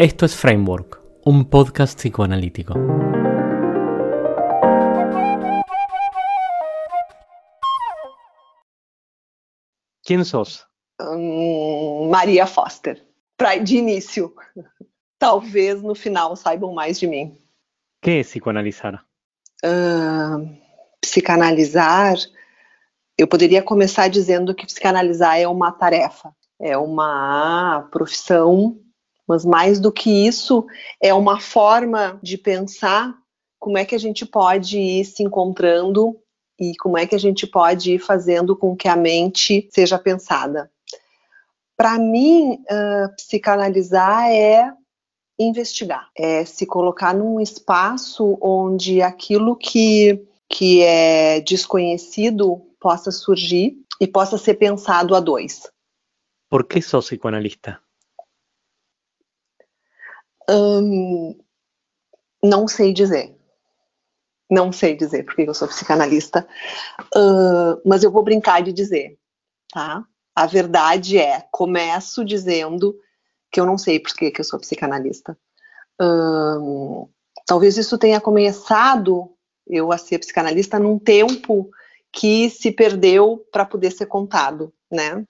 Esto es Framework, un podcast psicoanalítico. ¿Quién sos? Hum, Maria Foster. Pra, de início. Talvez no final saibam mais de mim. ¿Qué es psicoanalizar? Uh, psicanalizar, eu poderia começar dizendo que psicanalizar é uma tarefa, é uma profissão, mas mais do que isso, é uma forma de pensar como é que a gente pode ir se encontrando e como é que a gente pode ir fazendo com que a mente seja pensada. Para mim, uh, psicanalizar é investigar, é se colocar num espaço onde aquilo que, que é desconhecido possa surgir e possa ser pensado a dois. ¿Por qué sos psicoanalista? Hum, não sei dizer. Não sei dizer porque eu sou psicanalista, uh, mas eu vou brincar de dizer, tá? A verdade é, começo dizendo que eu não sei por que, eu sou psicanalista. Uh, talvez isso tenha começado eu a ser psicanalista num tempo que se perdeu para poder ser contado, né?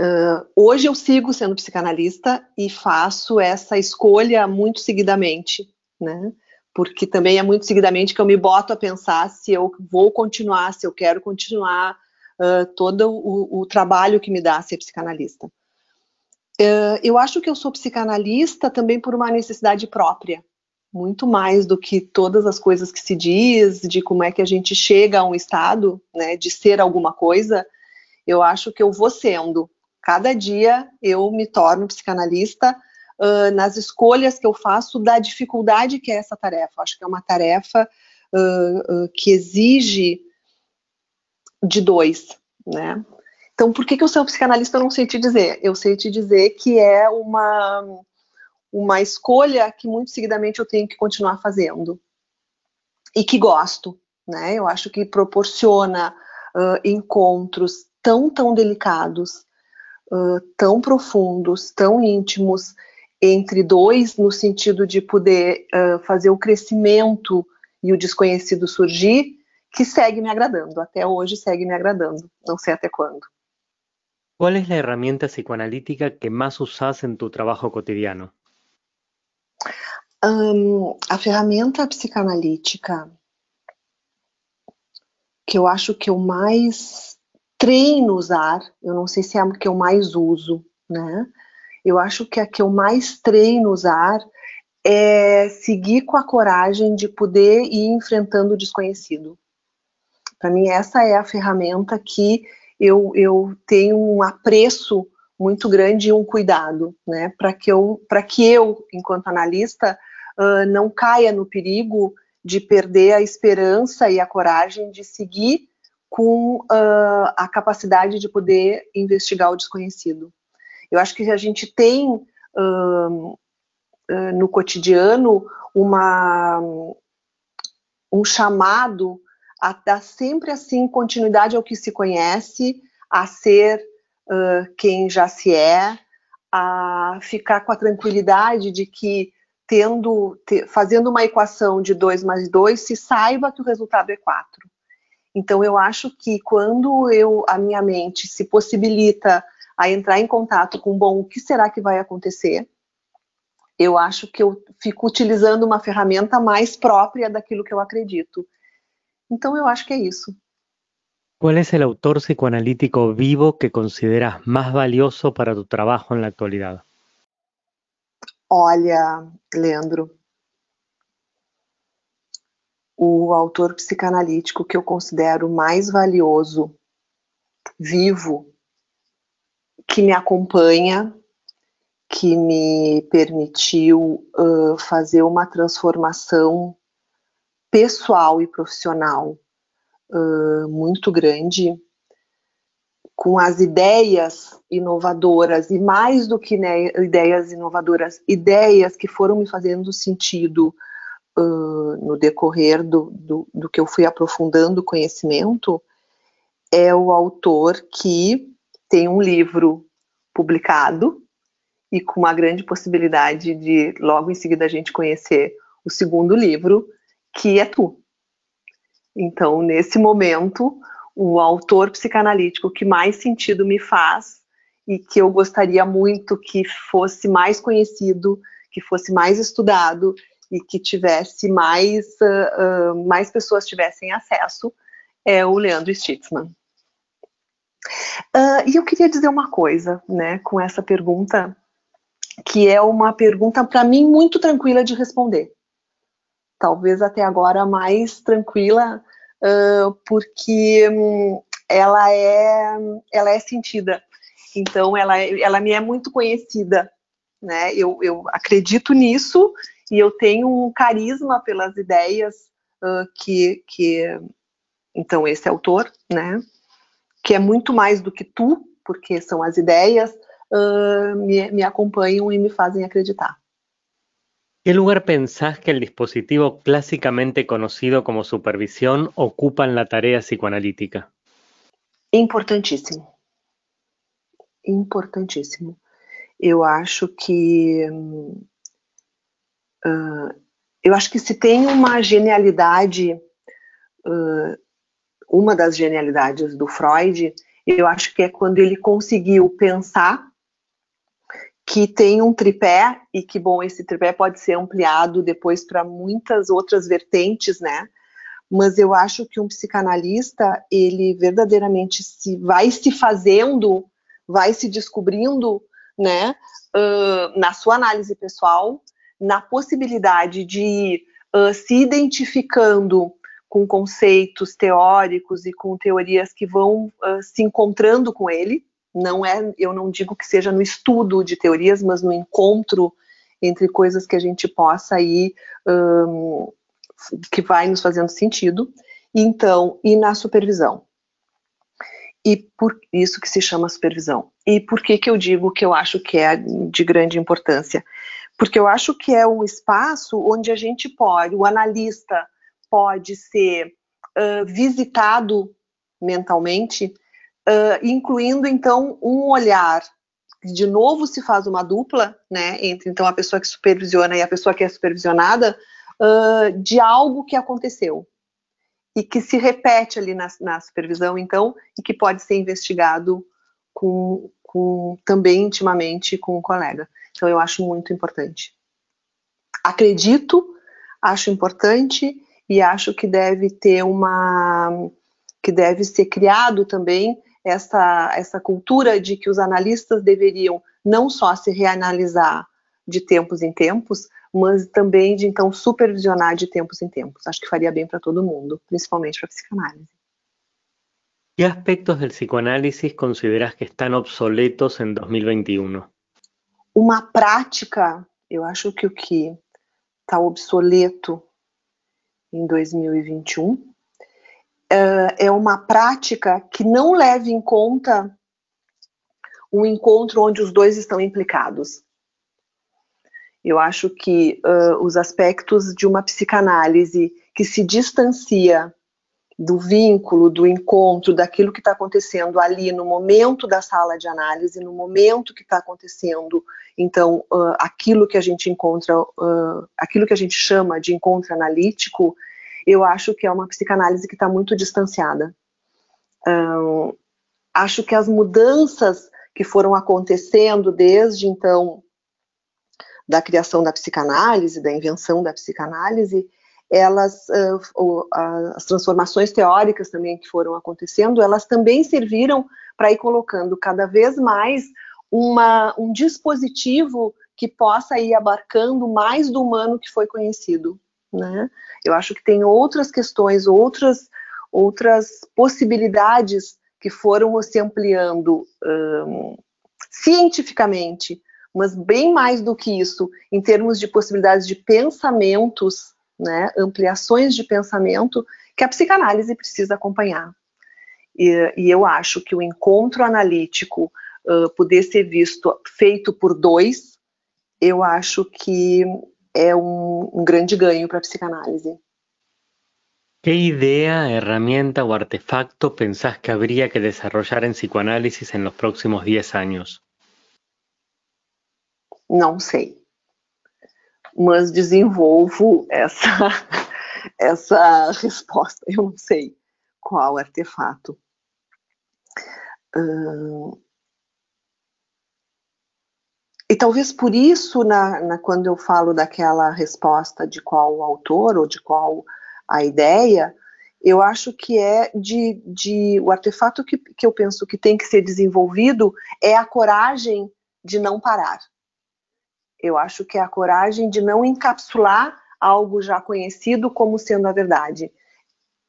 Uh, hoje eu sigo sendo psicanalista e faço essa escolha muito seguidamente, né? Porque também é muito seguidamente que eu me boto a pensar se eu vou continuar, se eu quero continuar uh, todo o, o, trabalho que me dá ser psicanalista. Uh, eu acho que eu sou psicanalista também por uma necessidade própria, muito mais do que todas as coisas que se diz, de como é que a gente chega a um estado, né, de ser alguma coisa. Eu acho que eu vou sendo Cada dia eu me torno psicanalista uh, nas escolhas que eu faço da dificuldade que é essa tarefa. Acho que é uma tarefa uh, uh, que exige de dois, né? Então, por que, que eu sou psicanalista? Eu não sei te dizer. Eu sei te dizer que é uma, uma escolha que muito seguidamente eu tenho que continuar fazendo e que gosto, né? Eu acho que proporciona uh, encontros tão, tão delicados, uh, tão profundos, tão íntimos entre dois, no sentido de poder uh, fazer o crescimento e o desconhecido surgir, que segue me agradando. Até hoje segue me agradando. Não sei até quando. Qual é a herramienta psicoanalítica que mais usas em tu trabalho cotidiano? Um, a ferramenta psicanalítica que eu acho que eu mais treino usar, eu não sei se é a que eu mais uso, né? Eu acho que a que eu mais treino usar é seguir com a coragem de poder ir enfrentando o desconhecido. Para mim, essa é a ferramenta que eu, eu tenho um apreço muito grande e um cuidado, né? Para que eu, que eu, enquanto analista, uh, não caia no perigo de perder a esperança e a coragem de seguir com uh, a capacidade de poder investigar o desconhecido. Eu acho que a gente tem uh, uh, no cotidiano uma, um chamado a dar sempre assim continuidade ao que se conhece, a ser quem já se é, a ficar com a tranquilidade de que tendo, te, fazendo uma equação de 2 mais 2, se saiba que o resultado é 4. Então eu acho que quando eu a minha mente se possibilita a entrar em contato com bom, o que será que vai acontecer? Eu acho que eu fico utilizando uma ferramenta mais própria daquilo que eu acredito. Então eu acho que é isso. Qual é o autor psicoanalítico vivo que consideras mais valioso para tu trabalho na atualidade? Olha, Leandro, o autor psicanalítico que eu considero mais valioso, vivo, que me acompanha, que me permitiu uh, fazer uma transformação pessoal e profissional uh, muito grande, com as ideias inovadoras, e mais do que né, ideias inovadoras, ideias que foram me fazendo sentido uh, no decorrer do, do, do, que eu fui aprofundando o conhecimento, é o autor que tem um livro publicado e com uma grande possibilidade de logo em seguida a gente conhecer o segundo livro, que é tu. Então, nesse momento, o autor psicanalítico que mais sentido me faz e que eu gostaria muito que fosse mais conhecido, que fosse mais estudado e que tivesse mais, uh, uh, mais pessoas tivessem acesso, é o Leandro Stitzman. Uh, e eu queria dizer uma coisa, né, com essa pergunta, que é uma pergunta para mim muito tranquila de responder. Talvez até agora mais tranquila, uh, porque um, ela é ela é sentida. Então ela ela me é muito conhecida, né? Eu, eu acredito nisso e eu tenho um carisma pelas ideias uh, que que então esse autor, né? que é muito mais do que tu, porque são as ideias, uh, me, me acompañan y me hacen acreditar. ¿Qué lugar pensás que el dispositivo clásicamente conocido como supervisión ocupa en la tarea psicoanalítica? Importantíssimo. Importantíssimo. Eu acho que uh, eu acho que se tem uma genialidade uh, uma das genialidades do Freud, eu acho que é quando ele conseguiu pensar que tem um tripé e que bom esse tripé pode ser ampliado depois para muitas outras vertentes, né? Mas eu acho que um psicanalista ele verdadeiramente se vai se fazendo, vai se descobrindo, né? Uh, na sua análise pessoal, na possibilidade de uh, se identificando com conceitos teóricos e com teorias que vão uh, se encontrando com ele. Não é, eu não digo que seja no estudo de teorias, mas no encontro entre coisas que a gente possa ir um, que vai nos fazendo sentido. Então, e na supervisão. E por isso que se chama supervisão. E por que que eu digo que eu acho que é de grande importância? Porque eu acho que é um espaço onde a gente pode, o analista pode ser uh, visitado mentalmente, uh, incluindo então um olhar de novo se faz uma dupla, né, entre então a pessoa que supervisiona e a pessoa que é supervisionada, uh, de algo que aconteceu e que se repete ali na, na, supervisão, então, e que pode ser investigado com, com também intimamente com o colega. Então, eu acho muito importante. Acredito, acho importante e acho que deve ter uma que deve ser criado também essa, essa cultura de que os analistas deveriam não só se reanalisar de tempos em tempos, mas também de então supervisionar de tempos em tempos. Acho que faria bem para todo mundo, principalmente para a psicanálise. Que aspectos do psicoanálisis consideras que estão obsoletos em 2021? Uma prática, eu acho que o que está obsoleto em 2021. É uma prática que não leva em conta um encontro onde os dois estão implicados. Eu acho que uh, os aspectos de uma psicanálise que se distancia do vínculo, do encontro, daquilo que está acontecendo ali no momento da sala de análise, no momento que está acontecendo, então, uh, aquilo que a gente encontra, uh, aquilo que a gente chama de encontro analítico, eu acho que é uma psicanálise que está muito distanciada. Um, acho que as mudanças que foram acontecendo desde então da criação da psicanálise, da invenção da psicanálise, elas, uh, as transformações teóricas também que foram acontecendo, elas também serviram para ir colocando cada vez mais uma, um dispositivo que possa ir abarcando mais do humano que foi conhecido. Né? Eu acho que tem outras questões, outras, outras possibilidades que foram se ampliando um, cientificamente, mas bem mais do que isso, em termos de possibilidades de pensamentos né, ampliações de pensamento que a psicanálise precisa acompanhar. E, e eu acho que o encontro analítico uh, poder ser visto feito por dois, eu acho que é um, um grande ganho para a psicanálise. ¿Qué idea, herramienta o artefacto pensás que habría que desarrollar en psicoanálisis en los próximos 10 años? Não sei. Mas desenvolvo essa, essa resposta. Eu não sei qual artefato. Hum, e talvez por isso, na, na, quando eu falo daquela resposta de qual o autor ou de qual a ideia, eu acho que é de, de o artefato que, que eu penso que tem que ser desenvolvido é a coragem de não parar. Eu acho que é a coragem de não encapsular algo já conhecido como sendo a verdade.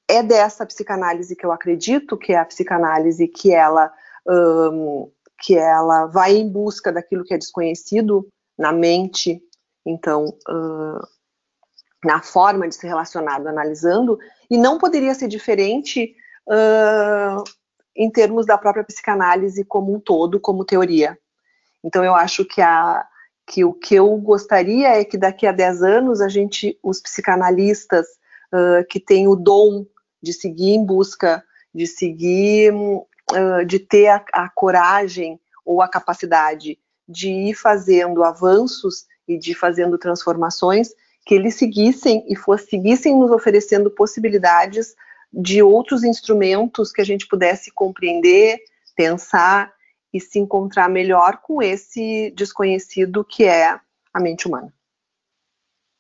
É dessa psicanálise que eu acredito, que é a psicanálise que ela um, que ela vai em busca daquilo que é desconhecido na mente, então, uh, na forma de se relacionar, analisando, e não poderia ser diferente uh, em termos da própria psicanálise como um todo, como teoria. Então, eu acho que, a, que o que eu gostaria é que daqui a 10 anos a gente, os psicanalistas uh, que têm o dom de seguir em busca, de seguir de ter a, a coragem ou a capacidade de ir fazendo avanços e de ir fazendo transformações, que eles seguissem e fosse, seguissem nos oferecendo possibilidades de outros instrumentos que a gente pudesse compreender, pensar e se encontrar melhor com esse desconhecido que é a mente humana.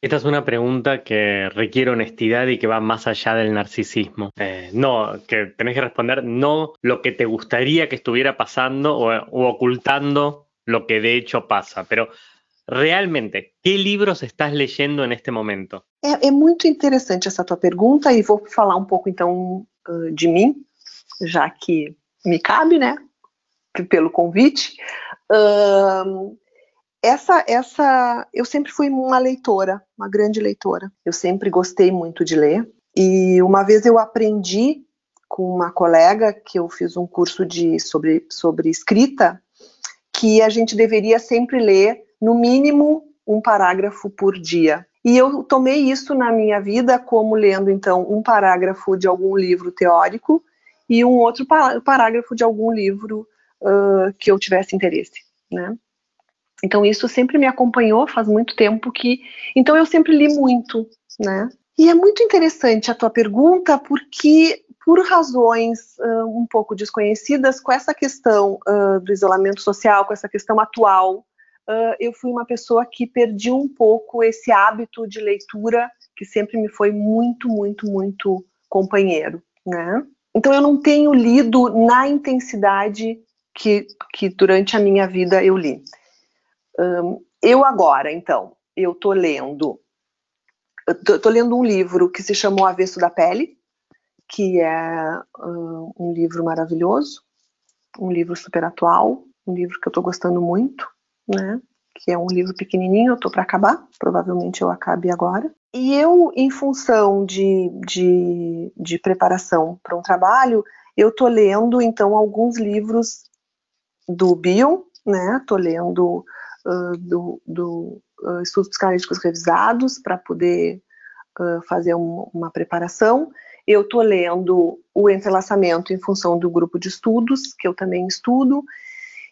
Esta es una pregunta que requiere honestidad y que va más allá del narcisismo. Eh, no, que tenés que responder no lo que te gustaría que estuviera pasando o, ocultando lo que de hecho pasa, pero realmente, ¿qué libros estás leyendo en este momento? É, é muito interessante essa tua pergunta e vou falar um pouco então de mim, já que me cabe, né? Pelo convite. Uh, essa, essa, eu sempre fui uma leitora, uma grande leitora. Eu sempre gostei muito de ler. E uma vez eu aprendi com uma colega que eu fiz um curso de sobre, sobre escrita que a gente deveria sempre ler no mínimo um parágrafo por dia. E eu tomei isso na minha vida como lendo então um parágrafo de algum livro teórico e um outro parágrafo de algum livro uh, que eu tivesse interesse, né? Então isso sempre me acompanhou faz muito tempo que, então eu sempre li muito, né? E é muito interessante a tua pergunta porque por razões uh, um pouco desconhecidas, com essa questão uh, do isolamento social, com essa questão atual, uh, eu fui uma pessoa que perdi um pouco esse hábito de leitura que sempre me foi muito, muito, muito companheiro, né? Então eu não tenho lido na intensidade que, que durante a minha vida eu li. Um, eu agora, então, eu tô lendo, eu tô, lendo um livro que se chama O Avesso da Pele, que é um, um livro maravilhoso, um livro super atual, um livro que eu tô gostando muito, né? Que é um livro pequenininho, eu tô para acabar, provavelmente eu acabe agora. E eu, em função de, de, de preparação para um trabalho, eu tô lendo então alguns livros do Bion, né? Tô lendo do, do uh, estudos psicanalíticos revisados para poder uh, fazer um, uma preparação. Eu estou lendo o entrelaçamento em função do grupo de estudos, que eu também estudo.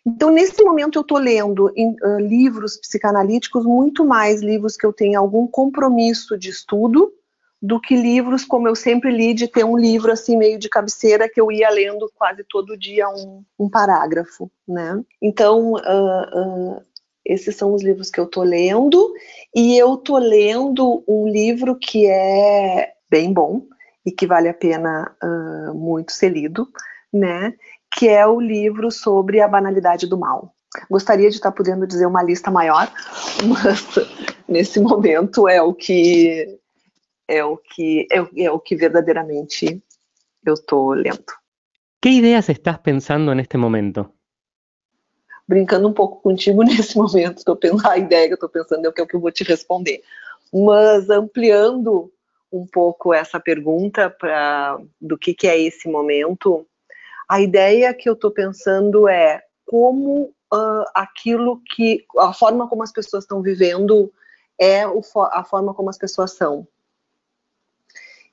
Então, nesse momento, eu estou lendo em, livros psicanalíticos, muito mais livros que eu tenho algum compromisso de estudo, do que livros como eu sempre li, de ter um livro assim meio de cabeceira que eu ia lendo quase todo dia um, um parágrafo, né? Então, uh, uh, esses são os livros que eu tô lendo e eu tô lendo um livro que é bem bom e que vale a pena uh, muito ser lido, né? Que é o livro sobre a banalidade do mal. Gostaria de estar podendo dizer uma lista maior, mas nesse momento é o que é o que é, é o que verdadeiramente eu estou lendo. Que ideias estás pensando neste momento? Brincando um pouco contigo nesse momento, tô pensando, a ideia que eu estou pensando é o que, é o que eu vou te responder. Mas ampliando um pouco essa pergunta para do que, que é esse momento, a ideia que eu estou pensando é como uh, aquilo que a forma como as pessoas estão vivendo é o, a forma como as pessoas são.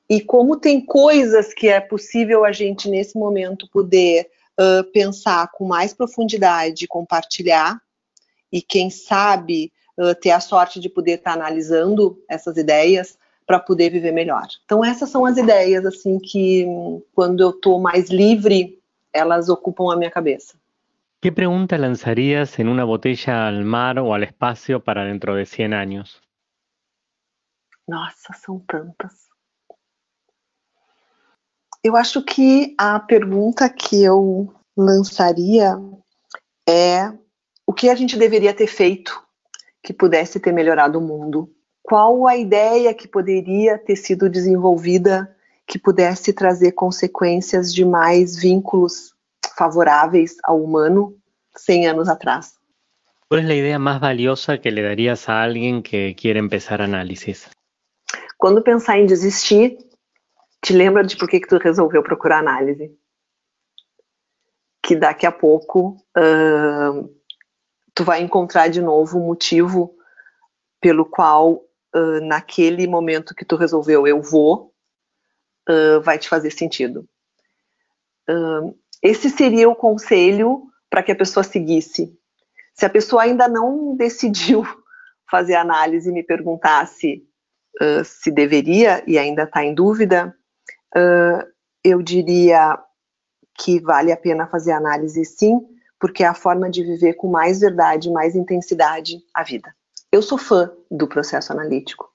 E como tem coisas que é possível a gente nesse momento poder uh, pensar com mais profundidade, compartilhar, e quem sabe uh, ter a sorte de poder estar tá analisando essas ideias para poder viver melhor. Então essas são as ideias assim que quando eu estou mais livre, elas ocupam a minha cabeça. ¿Qué pregunta lanzarías en una botella al mar o al espacio para dentro de 100 años? Nossa, são tantas. Eu acho que a pergunta que eu lançaria é o que a gente deveria ter feito que pudesse ter melhorado o mundo? Qual a ideia que poderia ter sido desenvolvida que pudesse trazer consequências de mais vínculos favoráveis ao humano 100 anos atrás? Qual é a ideia mais valiosa que lhe darias a alguém que quer começar análises? Quando pensar em desistir, te lembra de por que, que tu resolveu procurar análise. Que daqui a pouco uh, tu vai encontrar de novo o motivo pelo qual uh, naquele momento que tu resolveu eu vou, uh, vai te fazer sentido. esse seria o conselho para que a pessoa seguisse. Se a pessoa ainda não decidiu fazer análise e me perguntasse se deveria e ainda está em dúvida, uh, eu diria que vale a pena fazer análise sim, porque é a forma de viver com mais verdade, mais intensidade a vida. Eu sou fã do processo analítico.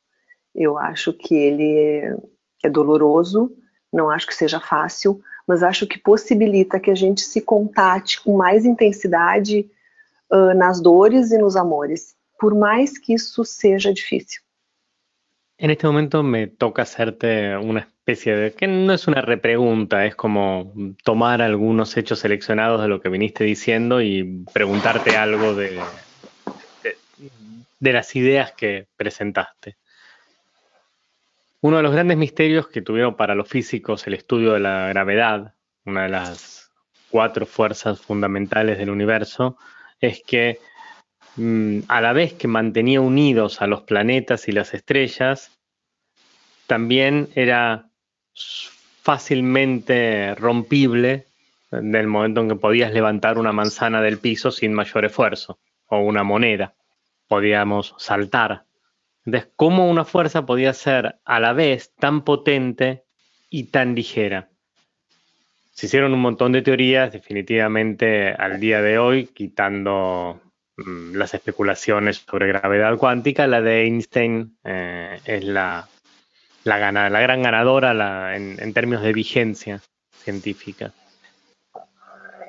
Eu acho que ele é doloroso, não acho que seja fácil, mas acho que possibilita que a gente se contate com mais intensidade uh, nas dores e nos amores, por mais que isso seja difícil. En este momento me toca hacerte una especie de, que no es una repregunta, es como tomar algunos hechos seleccionados de lo que viniste diciendo y preguntarte algo de, de, las ideas que presentaste. Uno de los grandes misterios que tuvieron para los físicos el estudio de la gravedad, una de las cuatro fuerzas fundamentales del universo, es que Mm, a la vez que mantenía unidos a los planetas y las estrellas, también era fácilmente rompible en el momento en que podías levantar una manzana del piso sin mayor esfuerzo, o una moneda, podíamos saltar. Entonces, ¿cómo una fuerza podía ser a la vez tan potente y tan ligera? Se hicieron un montón de teorías, definitivamente al día de hoy, quitando Mm, las especulaciones sobre gravedad cuántica, la de Einstein eh, es la, la, la, gran ganadora en, términos de vigencia científica.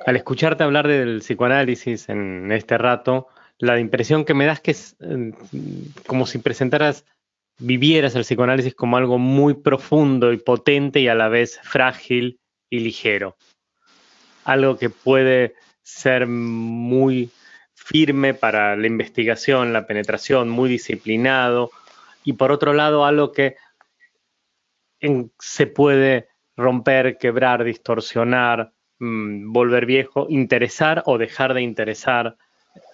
Al escucharte hablar del psicoanálisis en este rato, la impresión que me das que es como si presentaras, vivieras el psicoanálisis como algo muy profundo y potente y a la vez frágil y ligero. Algo que puede ser muy firme para la investigación, la penetración, muy disciplinado, y por otro lado algo que se puede romper, quebrar, distorsionar, mm, volver viejo, interesar o dejar de interesar,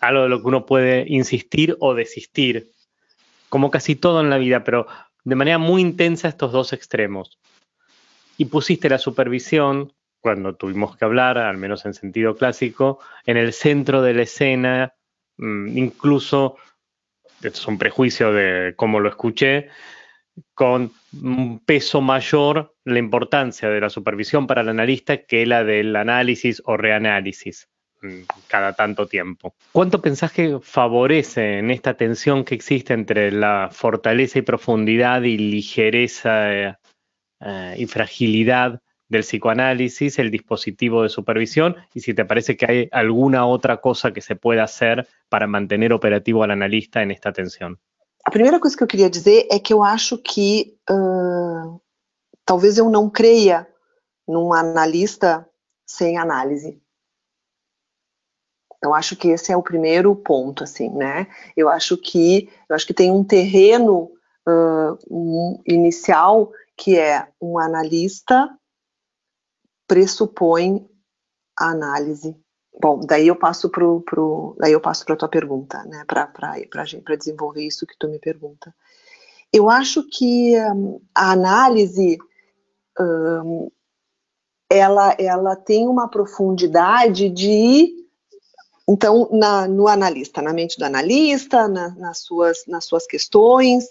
algo de lo que uno puede insistir o desistir, como casi todo en la vida, pero de manera muy intensa estos dos extremos. Y pusiste la supervisión cuando tuvimos que hablar, al menos en sentido clásico, en el centro de la escena, mm, incluso, esto es un prejuicio de cómo lo escuché, con un peso mayor la importancia de la supervisión para el analista que la del análisis o reanálisis mm, cada tanto tiempo. ¿Cuánto pensás que favorece en esta tensión que existe entre la fortaleza y profundidad y ligereza eh, eh, y fragilidad del psicoanálisis, el dispositivo de supervisión y si te parece que hay alguna otra cosa que se pueda hacer para mantener operativo al analista en esta tensión. A primeira coisa que eu queria dizer é que eu acho que uh, talvez eu não creia num analista sem análise. Então acho que esse é o primeiro ponto, assim, né? Eu acho que eu acho que tem um terreno uh, um inicial que é um analista pressupõe a análise. Bom, daí eu passo pro, pro daí eu passo para tua pergunta, né? Para desenvolver isso que tu me pergunta. Eu acho que um, a análise um, ela, ela tem uma profundidade de então, na, no analista, na mente do analista, na, nas, suas, nas suas questões,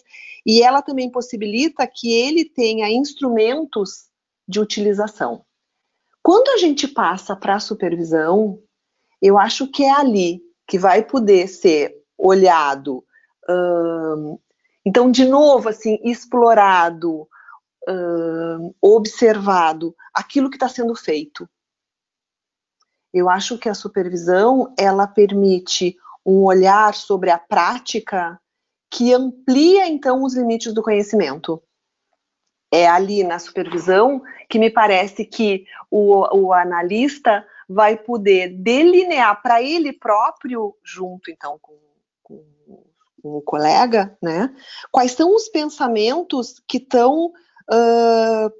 e ela também possibilita que ele tenha instrumentos de utilização. Quando a gente passa para a supervisão, eu acho que é ali que vai poder ser olhado, hum, então, de novo, assim, explorado, hum, observado aquilo que está sendo feito. Eu acho que a supervisão ela permite um olhar sobre a prática que amplia então os limites do conhecimento. É ali na supervisão que me parece que o, o analista vai poder delinear para ele próprio, junto então com, com, com, o colega, né, quais são os pensamentos que estão uh,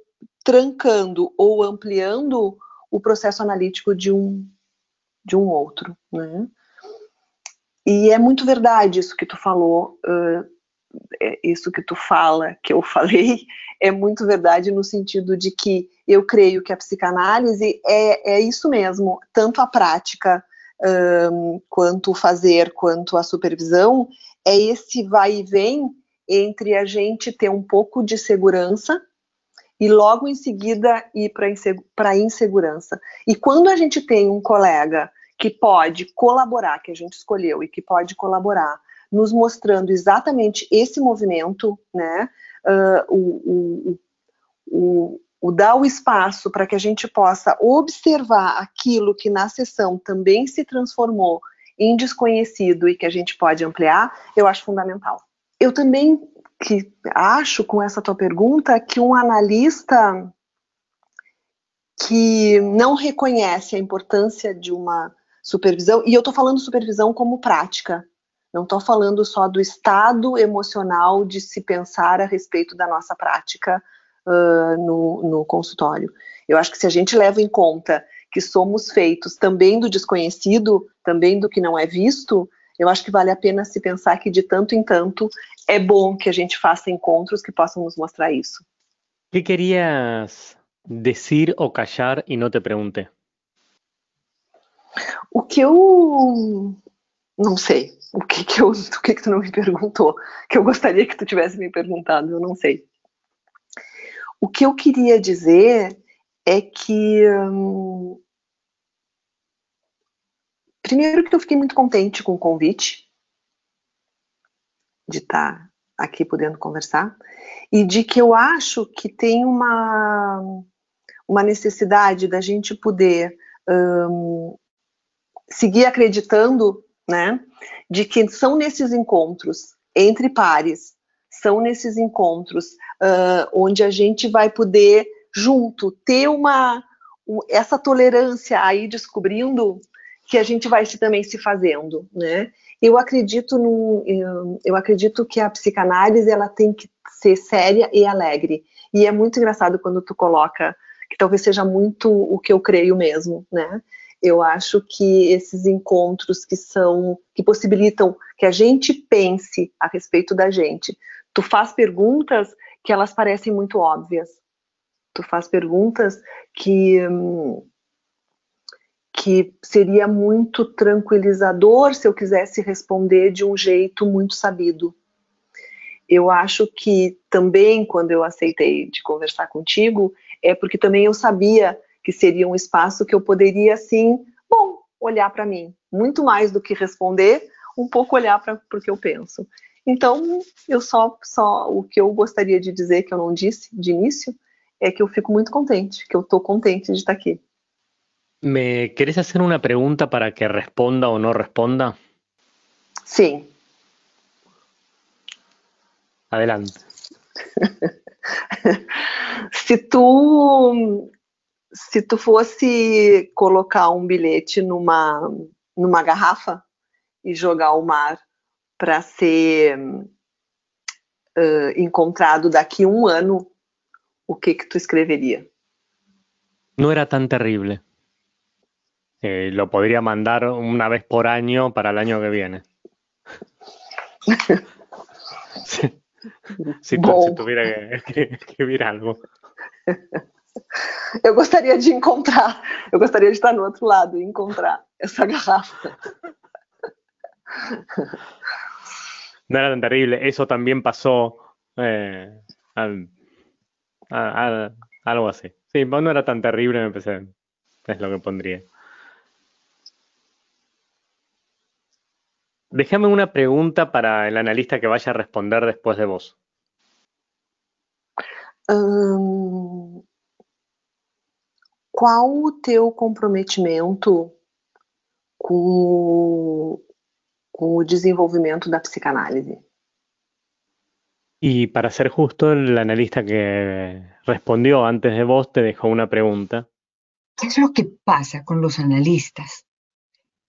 trancando ou ampliando o processo analítico de um, de um outro, né? E é muito verdade isso que tu falou, uh, isso que tu fala, que eu falei, é muito verdade no sentido de que eu creio que a psicanálise é, é isso mesmo, tanto a prática um, quanto o fazer, quanto a supervisão, é esse vai e vem entre a gente ter um pouco de segurança e logo em seguida ir para a insegurança. E quando a gente tem um colega que pode colaborar, que a gente escolheu e que pode colaborar, nos mostrando exatamente esse movimento, né? Uh, o, o, o, o dar o espaço para que a gente possa observar aquilo que na sessão também se transformou em desconhecido e que a gente pode ampliar, eu acho fundamental. Eu também que acho com essa tua pergunta que um analista que não reconhece a importância de uma supervisão, e eu estou falando supervisão como prática, não estou falando só do estado emocional de se pensar a respeito da nossa prática uh, no, no consultório. Eu acho que se a gente leva em conta que somos feitos também do desconhecido, também do que não é visto, eu acho que vale a pena se pensar que de tanto em tanto é bom que a gente faça encontros que possam nos mostrar isso. O que querias dizer ou callar e não te perguntei? O que eu não sei. O que que eu, o que que tu não me perguntou? Que eu gostaria que tu tivesse me perguntado, eu não sei. O que eu queria dizer é que hum, primeiro que eu fiquei muito contente com o convite de estar aqui podendo conversar e de que eu acho que tem uma uma necessidade da gente poder hum, seguir acreditando, né, de que são nesses encontros entre pares, são nesses encontros uh, onde a gente vai poder junto ter uma essa tolerância aí descobrindo que a gente vai se, também se fazendo, né? Eu acredito no, eu, eu acredito que a psicanálise ela tem que ser séria e alegre. E é muito engraçado quando tu coloca que talvez seja muito o que eu creio mesmo, né? Eu acho que esses encontros que são que possibilitam que a gente pense a respeito da gente. Tu faz perguntas que elas parecem muito óbvias. Tu faz perguntas que que seria muito tranquilizador se eu quisesse responder de um jeito muito sabido. Eu acho que também quando eu aceitei de conversar contigo é porque também eu sabia que seria um espaço que eu poderia, assim, bom, olhar para mim. Muito mais do que responder, um pouco olhar para o que eu penso. Então, eu só, só o que eu gostaria de dizer que eu não disse de início é que eu fico muito contente, que eu estou contente de estar aqui. ¿Me querés hacer una pregunta para que responda o no responda? Sim. Adelante. se tu se tu fosse colocar um bilhete numa, numa garrafa e jogar ao mar para ser uh, encontrado daqui um ano, o que que tu escreveria? Não era tão terrível. Eh, lo podría mandar una vez por año para el año que viene. si, si, si, tuviera que escribir algo. Eu gostaria de encontrar, eu gostaria de estar no outro lado e encontrar essa garrafa. No era tan terrible. Eso también pasó eh, al, a, a, algo así. Sí, no era tan terrible, me pensé. Es lo que pondría. Déjame una pregunta para el analista que vaya a responder después de vos. Hum, qual o teu comprometimento com o, com o desenvolvimento da psicanálise? Y para ser justo, el analista que respondió antes de vos te dejó una pregunta. ¿Qué es lo que pasa con los analistas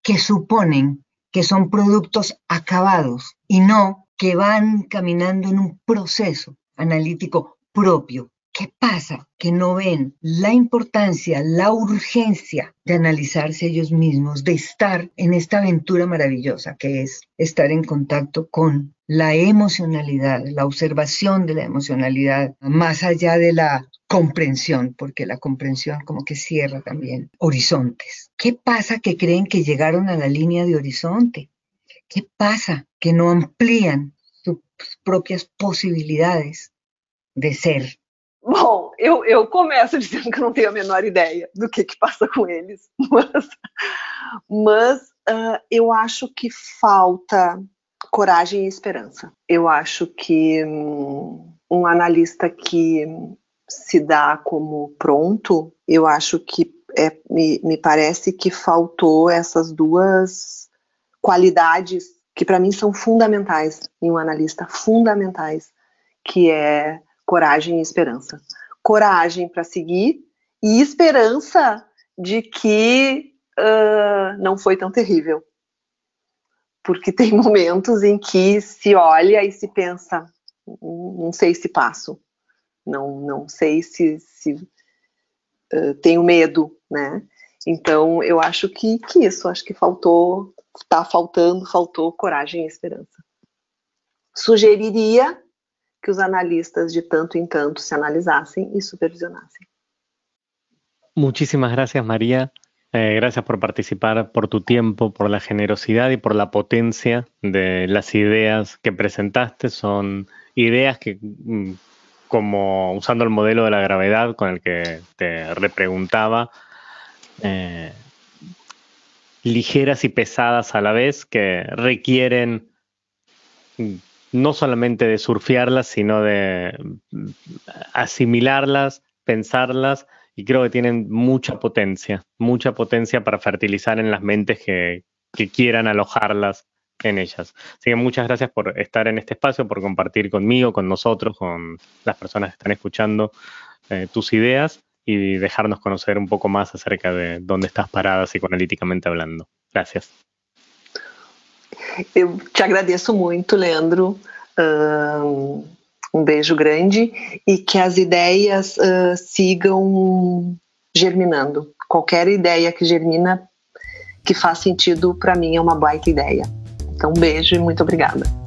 que suponen que son productos acabados y no que van caminando en un proceso analítico propio? ¿Qué pasa? Que no ven la importancia, la urgencia de analizarse ellos mismos, de estar en esta aventura maravillosa que es estar en contacto con la emocionalidad, la observación de la emocionalidad, más allá de la comprensión, porque la comprensión como que cierra también horizontes. ¿Qué pasa que creen que llegaron a la línea de horizonte? ¿Qué pasa que no amplían sus propias posibilidades de ser? Bom, eu, eu começo dizendo que eu não tenho a menor ideia do que, que passa com eles, mas, mas uh, eu acho que falta coragem e esperança. Eu acho que um, um analista que se dá como pronto, eu acho que é, me, me parece que faltou essas duas qualidades que para mim são fundamentais em um analista, fundamentais, que é coragem e esperança. Coragem para seguir e esperança de que uh, não foi tão terrível. Porque tem momentos em que se olha e se pensa, não sei se passo, não, não sei se, se uh, tenho medo, né? Então eu acho que, que isso, acho que faltou, está faltando, faltou coragem e esperança. Sugeriria que os analistas de tanto em tanto se analisassem e supervisionassem. Muchísimas gracias, María. Eh, gracias por participar, por tu tiempo, por la generosidad y por la potencia de las ideas que presentaste. Son ideas que, mm, como usando el modelo de la gravedad con el que te repreguntaba, eh, ligeras y pesadas a la vez, que requieren no solamente de surfearlas, sino de mm, asimilarlas, pensarlas, y creo que tienen mucha potencia, mucha potencia para fertilizar en las mentes que, quieran alojarlas en ellas. Así que muchas gracias por estar en este espacio, por compartir conmigo, con nosotros, con las personas que están escuchando eh, tus ideas y dejarnos conocer un poco más acerca de dónde estás parada psicoanalíticamente hablando. Gracias. Eu te agradeço muito, Leandro. Um, beijo grande e que as ideias uh, sigam germinando. Qualquer ideia que germina, que faz sentido, para mim é uma baita ideia. Então, um beijo e muito obrigada.